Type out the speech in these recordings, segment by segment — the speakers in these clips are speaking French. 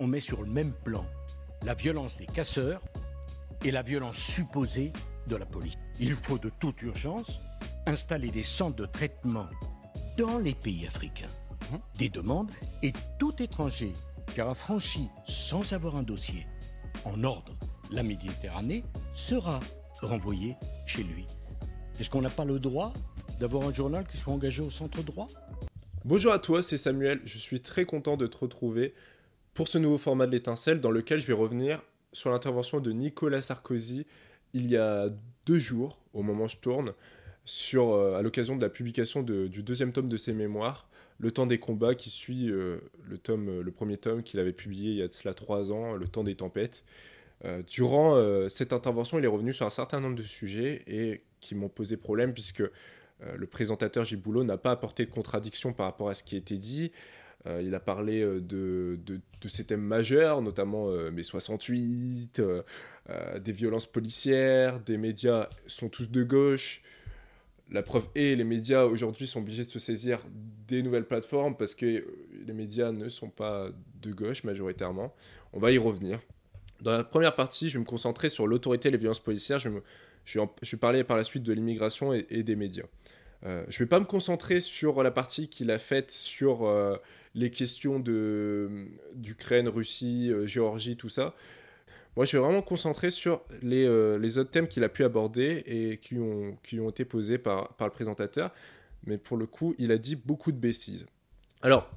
on met sur le même plan la violence des casseurs et la violence supposée de la police. Il faut de toute urgence installer des centres de traitement dans les pays africains. Des demandes et tout étranger qui aura franchi sans avoir un dossier en ordre la Méditerranée sera renvoyé chez lui. Est-ce qu'on n'a pas le droit d'avoir un journal qui soit engagé au centre droit? Bonjour à toi, c'est Samuel. Je suis très content de te retrouver pour ce nouveau format de l'étincelle dans lequel je vais revenir sur l'intervention de Nicolas Sarkozy il y a deux jours, au moment où je tourne, sur, euh, à l'occasion de la publication du deuxième tome de ses mémoires, Le temps des combats, qui suit euh, le, euh, premier tome qu'il avait publié il y a de cela trois ans, Le temps des tempêtes. durant cette intervention, il est revenu sur un certain nombre de sujets et qui m'ont posé problème puisque le présentateur Gilles Boulot n'a pas apporté de contradiction par rapport à ce qui a été dit. il a parlé de, de, de, ces thèmes majeurs, notamment mai 68, des violences policières, des médias sont tous de gauche, la preuve est, les médias aujourd'hui sont obligés de se saisir des nouvelles plateformes parce que euh, les médias ne sont pas de gauche majoritairement. On va y revenir. Dans la première partie, je vais me concentrer sur l'autorité et les violences policières. Je, vais parler par la suite de l'immigration et, des médias. Euh, je ne vais pas me concentrer sur la partie qu'il a faite sur euh, les questions d'Ukraine, Russie, Géorgie, tout ça. Moi, je suis vraiment concentré sur les, euh, les autres thèmes qu'il a pu aborder et qui ont, été posés par, le présentateur. Mais pour le coup, il a dit beaucoup de bêtises. Alors,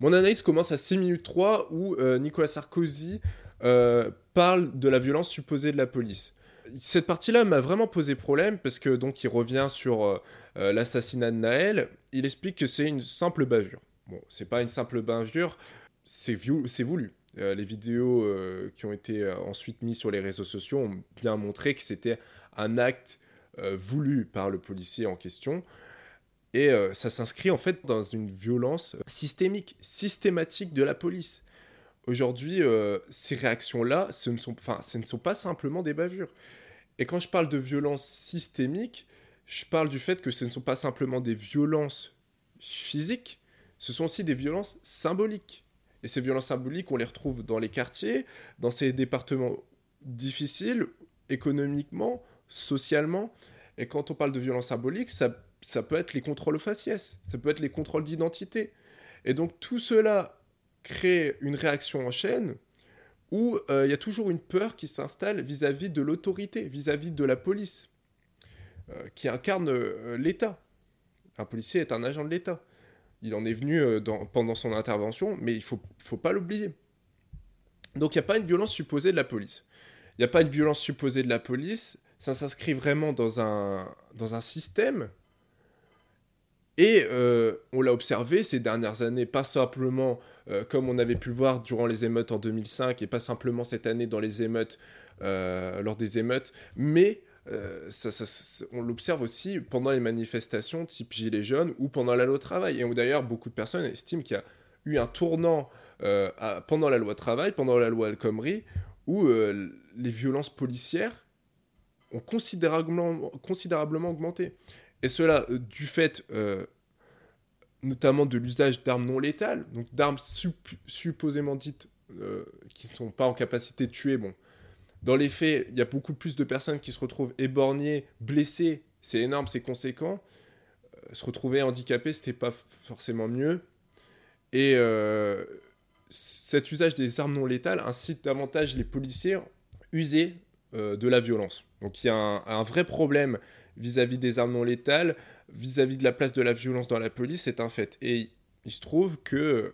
mon analyse commence à 6 minutes 3 où euh, Nicolas Sarkozy euh, parle de la violence supposée de la police. Cette partie-là m'a vraiment posé problème parce que donc il revient sur l'assassinat de Naël. Il explique que c'est une simple bavure. Bon, c'est pas une simple bavure, c'est voulu. Euh, les vidéos euh, qui ont été euh, ensuite mises sur les réseaux sociaux ont bien montré que c'était un acte voulu par le policier en question. Et ça s'inscrit en fait dans une violence systémique, systématique de la police. Aujourd'hui, ces réactions-là, ce, ne sont, ce ne sont pas simplement des bavures. Et quand je parle de violence systémique, je parle du fait que ce ne sont pas simplement des violences physiques, ce sont aussi des violences symboliques. Et ces violences symboliques, on les retrouve dans les quartiers, dans ces départements difficiles, économiquement, socialement. Et quand on parle de violences symboliques, ça, peut être les contrôles faciès, ça peut être les contrôles d'identité. Et donc tout cela crée une réaction en chaîne où euh, il y a toujours une peur qui s'installe vis-à-vis de l'autorité, vis-à-vis de la police, euh, qui incarne euh, l'État. Un policier est un agent de l'État. Il en est venu euh, pendant son intervention, mais il faut, faut pas l'oublier. Donc il n'y a pas une violence supposée de la police. Il n'y a pas une violence supposée de la police. Ça s'inscrit vraiment dans un, système. Et euh, on l'a observé ces dernières années, pas simplement euh, comme on avait pu le voir durant les émeutes en 2005, et pas simplement cette année dans les émeutes, lors des émeutes, mais euh, on l'observe aussi pendant les manifestations type Gilets jaunes ou pendant la loi travail. Et d'ailleurs beaucoup de personnes estiment qu'il y a eu un tournant euh, pendant la loi travail, pendant la loi El Khomri, où euh, les violences policières ont considérablement, considérablement augmenté. Et cela du fait notamment de l'usage d'armes non létales, donc d'armes supposément dites qui ne sont pas en capacité de tuer, bon, dans les faits, il y a beaucoup plus de personnes qui se retrouvent éborgnées, blessées. C'est énorme, c'est conséquent. Euh, se retrouver handicapé, c'était pas forcément mieux. Et euh, cet usage des armes non létales incite davantage les policiers à user euh, de la violence. Donc il y a un, vrai problème vis-à-vis des armes non létales, vis-à-vis -vis de la place de la violence dans la police, c'est un fait. Et il se trouve que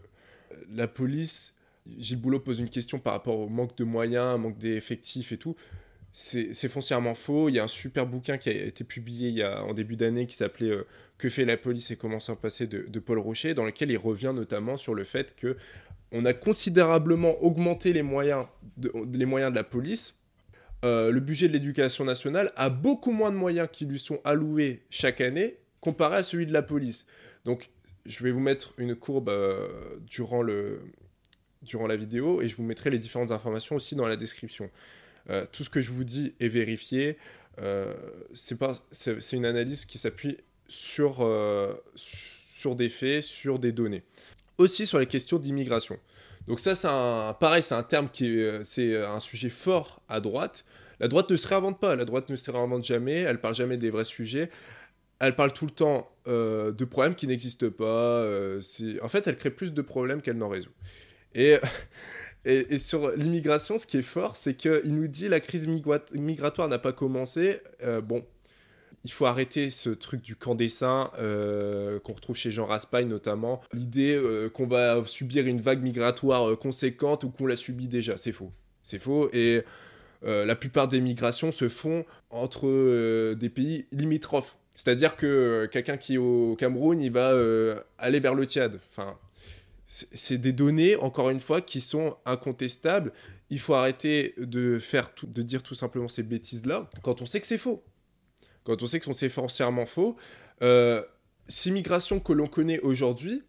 la police Gilles Boulot pose une question par rapport au manque de moyens, manque d'effectifs et tout. C'est foncièrement faux. Il y a un super bouquin qui a été publié il y a, en début d'année qui s'appelait euh, Que fait la police et comment s'en passer de, Paul Rocher, dans lequel il revient notamment sur le fait que on a considérablement augmenté les moyens de, les moyens de la police. Euh, le budget de l'éducation nationale a beaucoup moins de moyens qui lui sont alloués chaque année comparé à celui de la police. Donc, je vais vous mettre une courbe euh, durant le, durant la vidéo et je vous mettrai les différentes informations aussi dans la description. Euh, tout ce que je vous dis est vérifié. Euh, c'est une analyse qui s'appuie sur, euh, sur des faits, sur des données. Aussi sur les questions d'immigration. Donc ça, c'est un, pareil, c'est un terme qui est, c'est un sujet fort à droite. La droite ne se réinvente pas, la droite ne se réinvente jamais, elle parle jamais des vrais sujets. Elle parle tout le temps euh, de problèmes qui n'existent pas. Euh, en fait, elle crée plus de problèmes qu'elle n'en résout. Et, et, sur l'immigration, ce qui est fort, c'est qu'il nous dit la crise migratoire n'a pas commencé. Euh, bon, il faut arrêter ce truc du camp des saints qu'on retrouve chez Jean Raspail notamment. L'idée qu'on va subir une vague migratoire conséquente ou qu'on l'a subie déjà, c'est faux. C'est faux. Et la plupart des migrations se font entre des pays limitrophes. C'est-à-dire que euh, quelqu'un qui est au Cameroun, il va euh, aller vers le Tchad. Enfin, c'est des données, encore une fois, qui sont incontestables. Il faut arrêter de, faire de dire tout simplement ces bêtises-là quand on sait que c'est faux. Quand on sait que c'est foncièrement faux. Euh, ces migrations que l'on connaît aujourd'hui,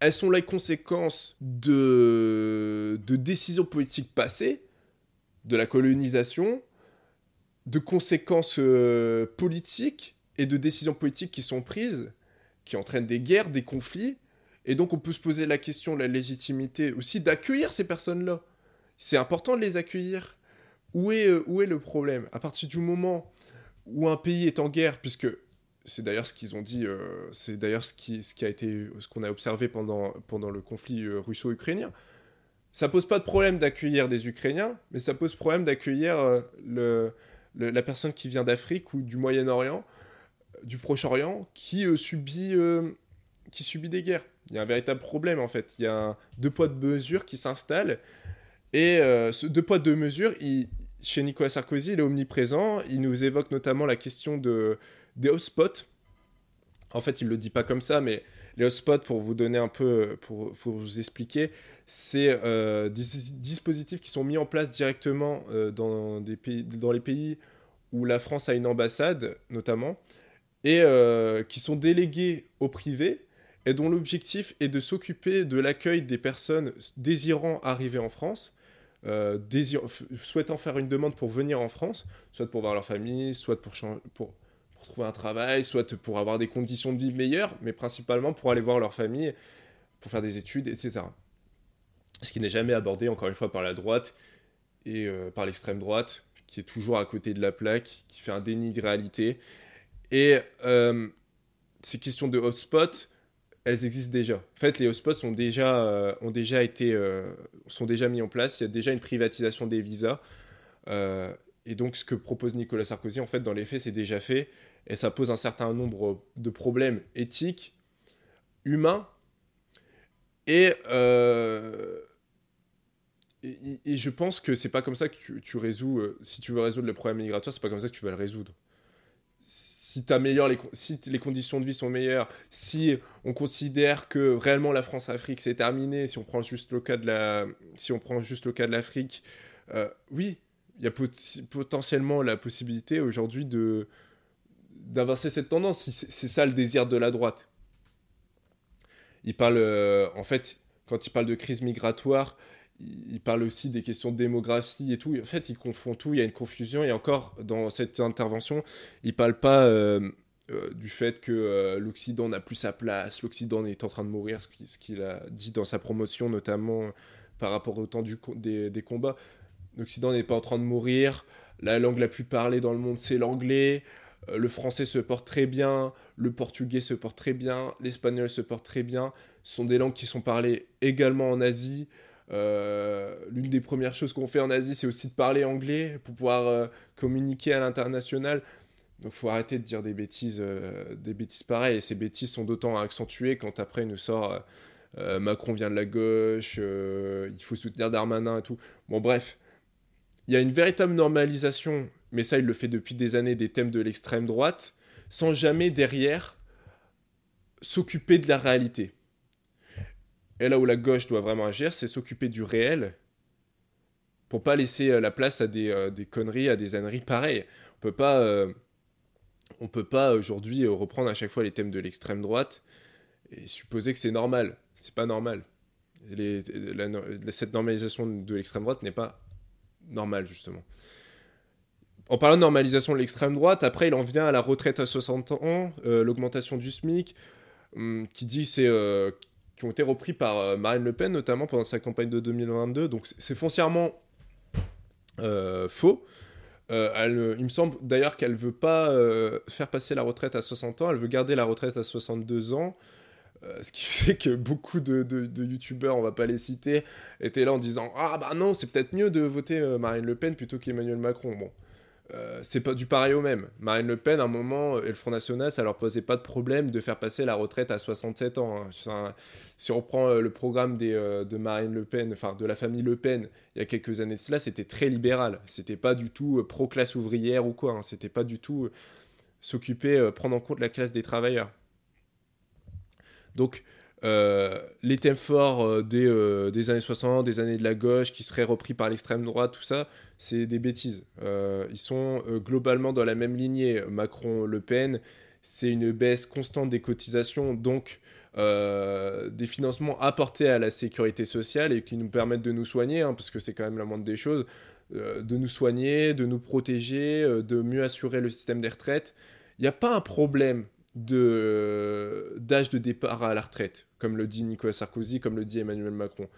elles sont les conséquences de, de décisions politiques passées, de la colonisation, de conséquences politiques et de décisions politiques qui sont prises, qui entraînent des guerres, des conflits. Et donc on peut se poser la question de la légitimité aussi d'accueillir ces personnes-là. C'est important de les accueillir. Où est, euh, où est le problème? À partir du moment où un pays est en guerre, puisque c'est d'ailleurs ce qu'ils ont dit, euh, c'est d'ailleurs ce qui, ce qui a été, ce qu'on a observé pendant, pendant le conflit euh, russo-ukrainien. Ça pose pas de problème d'accueillir des Ukrainiens, mais ça pose problème d'accueillir le, la personne qui vient d'Afrique ou du Moyen-Orient du Proche-Orient qui, subit, qui subit des guerres. Il y a un véritable problème en fait. Il y a un deux poids de mesures qui s'installe. Et euh, ce deux poids de mesures, chez Nicolas Sarkozy, il est omniprésent. Il nous évoque notamment la question de, des hotspots. En fait, il ne le dit pas comme ça, mais les hotspots, pour vous donner un peu, pour, vous expliquer, c'est des dispositifs qui sont mis en place directement pays, dans les pays où la France a une ambassade, notamment, et euh, qui sont délégués au privé et dont l'objectif est de s'occuper de l'accueil des personnes désirant arriver en France, euh, souhaitant faire une demande pour venir en France, soit pour voir leur famille, soit pour, trouver un travail, soit pour avoir des conditions de vie meilleures, mais principalement pour aller voir leur famille, pour faire des études, etc. Ce qui n'est jamais abordé, encore une fois, par la droite et euh, par l'extrême droite, qui est toujours à côté de la plaque, qui fait un déni de réalité et euh, ces questions de hotspots, elles existent déjà. En fait, les hotspots ont déjà, euh, ont déjà été, euh, sont déjà mis en place. Il y a déjà une privatisation des visas. et donc, ce que propose Nicolas Sarkozy, en fait, dans les faits, c'est déjà fait. Et ça pose un certain nombre de problèmes éthiques, humains. Et, et, je pense que c'est pas comme ça que tu, tu résous. si tu veux résoudre le problème migratoire, c'est pas comme ça que tu vas le résoudre si, les, si les conditions de vie sont meilleures, si on considère que réellement la France-Afrique c'est terminé, si on prend juste le cas de la, si on prend juste le cas de l'Afrique, euh, oui, il y a potentiellement la possibilité aujourd'hui de d'inverser cette tendance. C'est ça le désir de la droite. Il parle, euh, en fait, quand il parle de crise migratoire, il parle aussi des questions de démographie et tout. En fait, il confond tout, il y a une confusion. Et encore, dans cette intervention, il parle pas euh, euh, du fait que euh, l'Occident n'a plus sa place, l'Occident est en train de mourir, ce qu'il a dit dans sa promotion, notamment par rapport au temps des, combats. L'Occident n'est pas en train de mourir. La langue la plus parlée dans le monde, c'est l'anglais. Le français se porte très bien, le portugais se porte très bien, l'espagnol se porte très bien. Ce sont des langues qui sont parlées également en Asie. Euh, l'une des premières choses qu'on fait en Asie, c'est aussi de parler anglais pour pouvoir euh, communiquer à l'international. Donc faut arrêter de dire des bêtises, euh, des bêtises pareilles. Et ces bêtises sont d'autant accentuées quand après il nous sort Macron vient de la gauche, il faut soutenir Darmanin et tout. Bon bref, il y a une véritable normalisation, mais ça il le fait depuis des années, des thèmes de l'extrême droite, sans jamais derrière s'occuper de la réalité. Et là où la gauche doit vraiment agir, c'est s'occuper du réel pour pas laisser euh, la place à des, euh, des conneries, à des âneries pareilles. On peut pas, euh, on peut pas aujourd'hui reprendre à chaque fois les thèmes de l'extrême droite et supposer que c'est normal. C'est pas normal. Cette normalisation de l'extrême droite n'est pas normale justement. En parlant de normalisation de l'extrême droite, après il en vient à la retraite à 60 ans, l'augmentation du SMIC, hum, qui dit c'est ont été repris par Marine Le Pen, notamment pendant sa campagne de 2022. Donc c'est foncièrement faux. elle, il me semble d'ailleurs qu'elle veut pas faire passer la retraite à 60 ans, elle veut garder la retraite à 62 ans. Euh, ce qui fait que beaucoup de, de, youtubeurs, on va pas les citer, étaient là en disant Ah bah non, c'est peut-être mieux de voter euh, Marine Le Pen plutôt qu'Emmanuel Macron. Bon, euh, c'est pas du pareil au même. Marine Le Pen, à un moment, et le Front National, ça leur posait pas de problème de faire passer la retraite à 67 ans. Hein. si on reprend le programme de Marine Le Pen, enfin de la famille Le Pen, il y a quelques années cela, c'était très libéral. C'était pas du tout pro-classe ouvrière ou quoi. Hein. C'était pas du tout s'occuper, prendre en compte la classe des travailleurs. Donc, euh, les thèmes forts euh, des, euh, des, années 60, des années de la gauche, qui seraient repris par l'extrême droite, tout ça, c'est des bêtises. ils sont globalement dans la même lignée. Macron-Le Pen, c'est une baisse constante des cotisations, donc des financements apportés à la sécurité sociale et qui nous permettent de nous soigner, hein, parce que c'est quand même la moindre des choses, de nous soigner, de nous protéger, de mieux assurer le système des retraites. Il n'y a pas un problème d'âge de, départ à la retraite, comme le dit Nicolas Sarkozy, comme le dit Emmanuel Macron.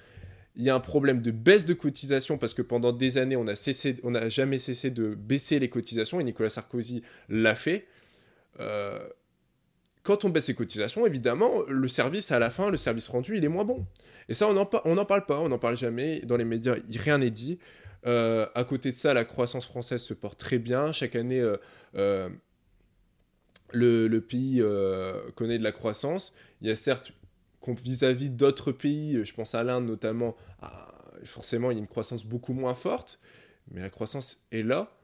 Il y a un problème de baisse de cotisation parce que pendant des années, on n'a jamais cessé de baisser les cotisations et Nicolas Sarkozy l'a fait. Euh, quand on baisse les cotisations, évidemment, le service à la fin, le service rendu, il est moins bon. Et ça, on n'en parle pas, on n'en parle jamais. Dans les médias, rien n'est dit. Euh, à côté de ça, la croissance française se porte très bien. Chaque année, euh, le, pays euh, connaît de la croissance. Il y a certes, vis-à-vis d'autres pays, je pense à l'Inde notamment, ah, forcément il y a une croissance beaucoup moins forte, mais la croissance est là.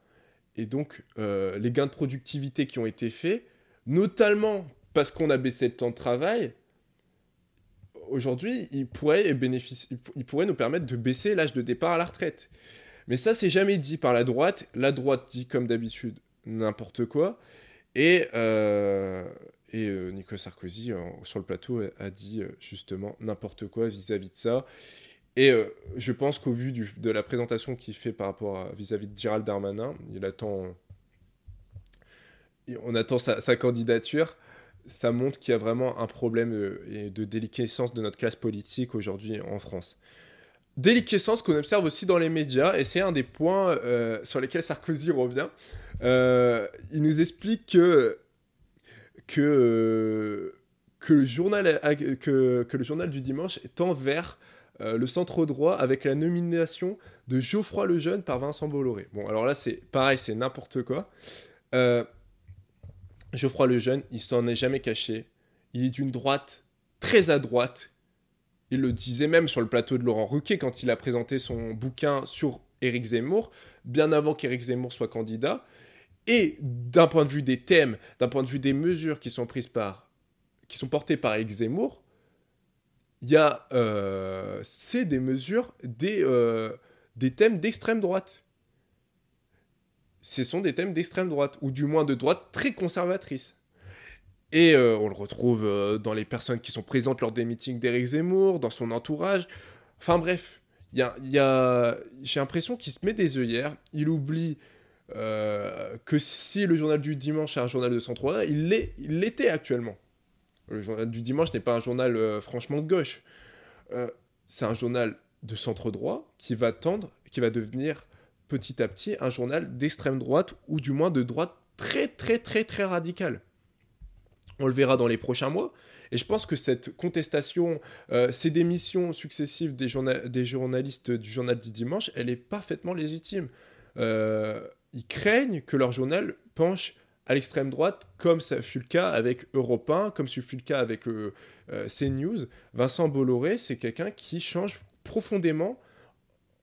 Et donc euh, les gains de productivité qui ont été faits, notamment parce qu'on a baissé le temps de travail, aujourd'hui, ils pourraient, ils pourraient nous permettre de baisser l'âge de départ à la retraite. Mais ça, c'est jamais dit par la droite. La droite dit, comme d'habitude, n'importe quoi. Et, euh, euh, Nicolas Sarkozy, sur le plateau, a dit euh, justement n'importe quoi vis-à-vis de ça. Et je pense qu'au vu de la présentation qu'il fait par rapport vis-à-vis de Gérald Darmanin, on attend sa, candidature. Ça montre qu'il y a vraiment un problème de, de déliquescence de notre classe politique aujourd'hui en France déliquescence qu'on observe aussi dans les médias, et c'est un des points sur lesquels Sarkozy revient. Euh, il nous explique que, que, le journal, du dimanche tend vers euh, le centre droit avec la nomination de Geoffroy Lejeune par Vincent Bolloré. Bon, alors là, c'est pareil, c'est n'importe quoi. Euh, Geoffroy Lejeune, il s'en est jamais caché. Il est d'une droite très à droite. Il le disait même sur le plateau de Laurent Ruquier quand il a présenté son bouquin sur Éric Zemmour, bien avant qu'Éric Zemmour soit candidat. Et d'un point de vue des thèmes, d'un point de vue des mesures qui sont prises par, qui sont portées par Éric Zemmour, il y a, euh, c'est des mesures, des, euh, des thèmes d'extrême droite. Ce sont des thèmes d'extrême droite, ou du moins de droite très conservatrice. Et euh, on le retrouve dans les personnes qui sont présentes lors des meetings d'Éric Zemmour, dans son entourage. Enfin bref, y y a... j'ai l'impression qu'il se met des œillères, il oublie euh, que si le journal du dimanche est un journal de centre-droit, il l'était actuellement. Le journal du dimanche n'est pas un journal euh, franchement de gauche. Euh, c'est un journal de centre-droit qui va tendre, qui va devenir petit à petit un journal d'extrême droite ou du moins de droite très très très très radicale. On le verra dans les prochains mois. Et je pense que cette contestation, ces démissions successives des, des, journalistes du journal du dimanche, elle est parfaitement légitime. Euh, ils craignent que leur journal penche à l'extrême droite, comme ça fut le cas avec Europe 1, comme ça fut le cas avec euh, euh, CNews. Vincent Bolloré, c'est quelqu'un qui change profondément,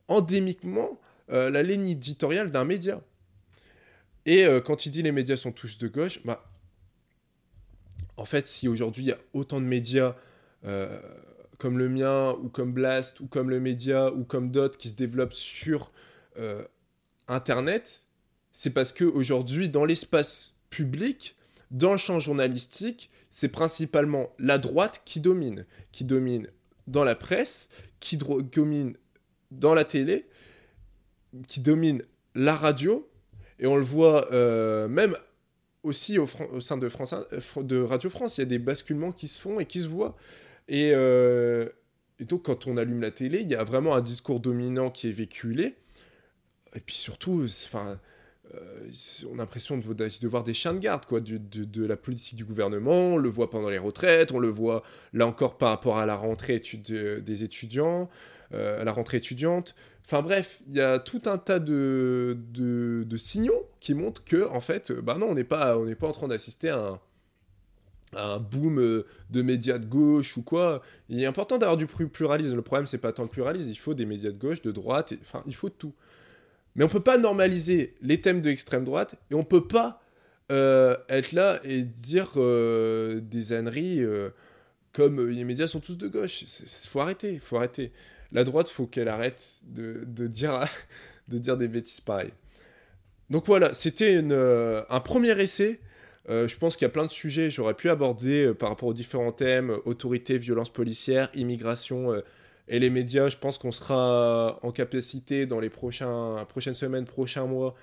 endémiquement, euh, la ligne éditoriale d'un média. Et quand il dit les médias sont tous de gauche, bah, en fait, si aujourd'hui il y a autant de médias comme le mien, ou comme Blast, ou comme le média, ou comme d'autres qui se développent sur Internet, c'est parce qu'aujourd'hui, dans l'espace public, dans le champ journalistique, c'est principalement la droite qui domine, qui domine dans la presse, qui domine dans la télé, qui domine la radio, et on le voit euh, même aussi au, sein de, France, de Radio France, il y a des basculements qui se font et qui se voient. Et, euh, et, donc, quand on allume la télé, il y a vraiment un discours dominant qui est véhiculé. Et puis surtout, enfin, euh, on a l'impression de, voir des chiens de garde quoi, de, la politique du gouvernement. On le voit pendant les retraites, on le voit là encore par rapport à la rentrée des étudiants, euh, à la rentrée étudiante. Enfin bref, il y a tout un tas de, signaux qui montrent que, en fait, bah non, on n'est pas, on pas en train d'assister à un, un boom de médias de gauche ou quoi. Il est important d'avoir du pluralisme. Le problème, c'est pas tant le pluralisme, il faut des médias de gauche, de droite, enfin, il faut tout. Mais on peut pas normaliser les thèmes de droite et on peut pas euh, être là et dire euh, des âneries euh, comme les médias sont tous de gauche. Il faut arrêter, faut arrêter. La droite, faut qu'elle arrête de, de, dire, de dire des bêtises pareilles. Donc voilà, c'était un premier essai. je pense qu'il y a plein de sujets que j'aurais pu aborder par rapport aux différents thèmes autorité, violence policière, immigration et les médias, je pense qu'on sera en capacité dans les prochains, prochaines semaines, prochains mois,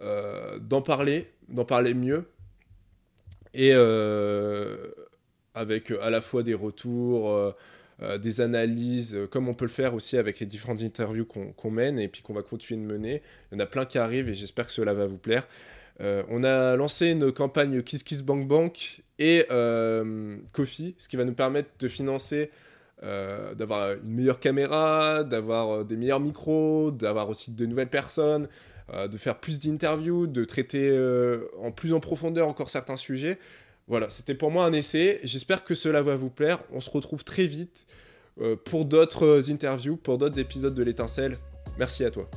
euh, d'en parler, d'en parler mieux. Et euh, avec à la fois des retours, euh, des analyses, comme on peut le faire aussi avec les différentes interviews qu'on mène et puis qu'on va continuer de mener. Il y en a plein qui arrivent et j'espère que cela va vous plaire. on a lancé une campagne Kiss Kiss Bank Bank et Kofi, ce qui va nous permettre de financer euh, d'avoir une meilleure caméra, d'avoir euh, des meilleurs micros, d'avoir aussi de nouvelles personnes, euh, de faire plus d'interviews, de traiter en plus en profondeur encore certains sujets. Voilà, c'était pour moi un essai. J'espère que cela va vous plaire. On se retrouve très vite pour d'autres interviews, pour d'autres épisodes de l'étincelle. Merci à toi.